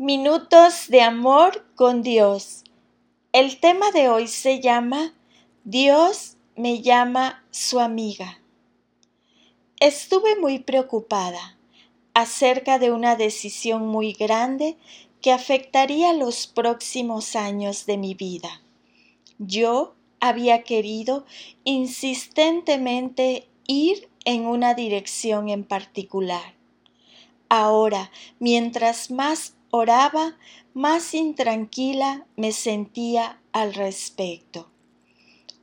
Minutos de amor con Dios. El tema de hoy se llama Dios me llama su amiga. Estuve muy preocupada acerca de una decisión muy grande que afectaría los próximos años de mi vida. Yo había querido insistentemente ir en una dirección en particular. Ahora, mientras más oraba, más intranquila me sentía al respecto.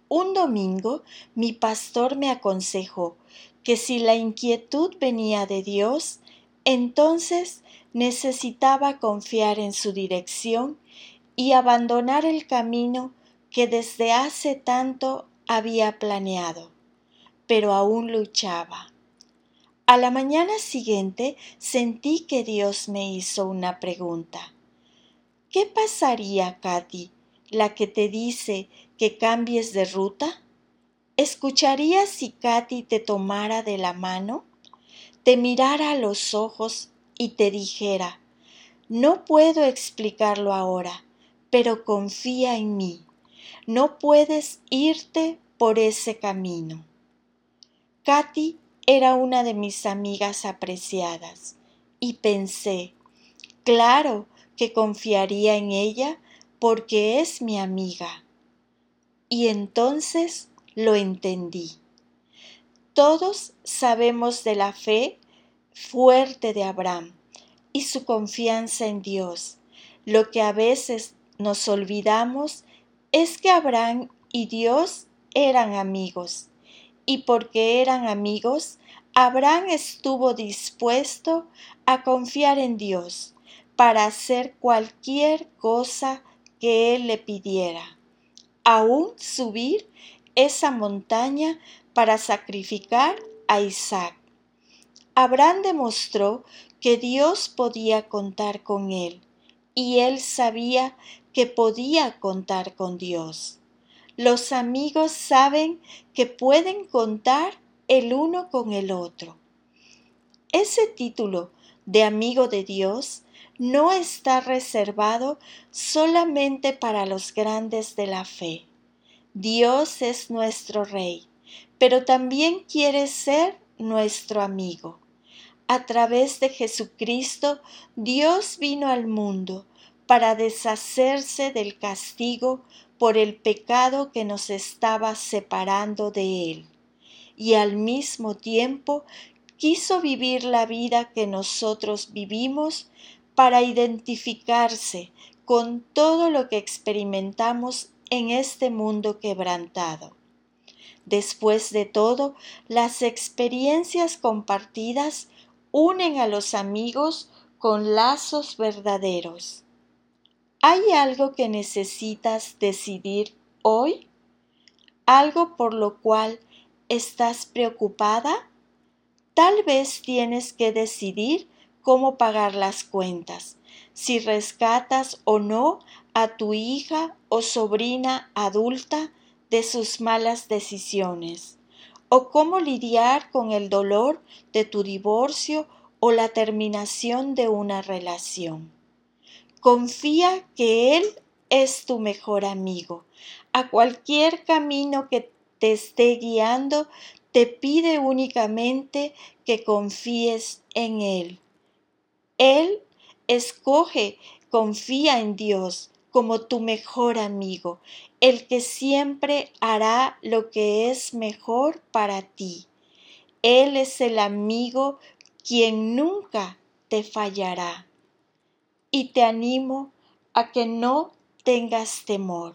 Un domingo mi pastor me aconsejó que si la inquietud venía de Dios, entonces necesitaba confiar en su dirección y abandonar el camino que desde hace tanto había planeado, pero aún luchaba. A la mañana siguiente sentí que Dios me hizo una pregunta. ¿Qué pasaría, Katy, la que te dice que cambies de ruta? ¿Escucharías si Katy te tomara de la mano, te mirara a los ojos y te dijera, no puedo explicarlo ahora, pero confía en mí, no puedes irte por ese camino? Katy era una de mis amigas apreciadas y pensé, claro que confiaría en ella porque es mi amiga. Y entonces lo entendí. Todos sabemos de la fe fuerte de Abraham y su confianza en Dios. Lo que a veces nos olvidamos es que Abraham y Dios eran amigos y porque eran amigos, Abraham estuvo dispuesto a confiar en Dios para hacer cualquier cosa que él le pidiera, aún subir esa montaña para sacrificar a Isaac. Abraham demostró que Dios podía contar con él y él sabía que podía contar con Dios. Los amigos saben que pueden contar el uno con el otro. Ese título de amigo de Dios no está reservado solamente para los grandes de la fe. Dios es nuestro Rey, pero también quiere ser nuestro amigo. A través de Jesucristo, Dios vino al mundo para deshacerse del castigo por el pecado que nos estaba separando de Él, y al mismo tiempo quiso vivir la vida que nosotros vivimos para identificarse con todo lo que experimentamos en este mundo quebrantado. Después de todo, las experiencias compartidas unen a los amigos con lazos verdaderos. ¿Hay algo que necesitas decidir hoy? ¿Algo por lo cual estás preocupada? Tal vez tienes que decidir cómo pagar las cuentas, si rescatas o no a tu hija o sobrina adulta de sus malas decisiones, o cómo lidiar con el dolor de tu divorcio o la terminación de una relación. Confía que Él es tu mejor amigo. A cualquier camino que te esté guiando, te pide únicamente que confíes en Él. Él escoge, confía en Dios como tu mejor amigo, el que siempre hará lo que es mejor para ti. Él es el amigo quien nunca te fallará y te animo a que no tengas temor.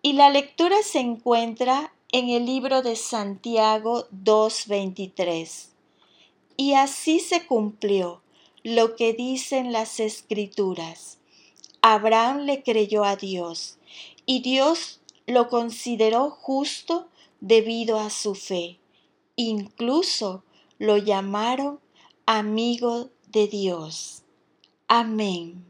Y la lectura se encuentra en el libro de Santiago 2.23. Y así se cumplió lo que dicen las escrituras. Abraham le creyó a Dios y Dios lo consideró justo debido a su fe. Incluso lo llamaron amigo de Dios. Amém.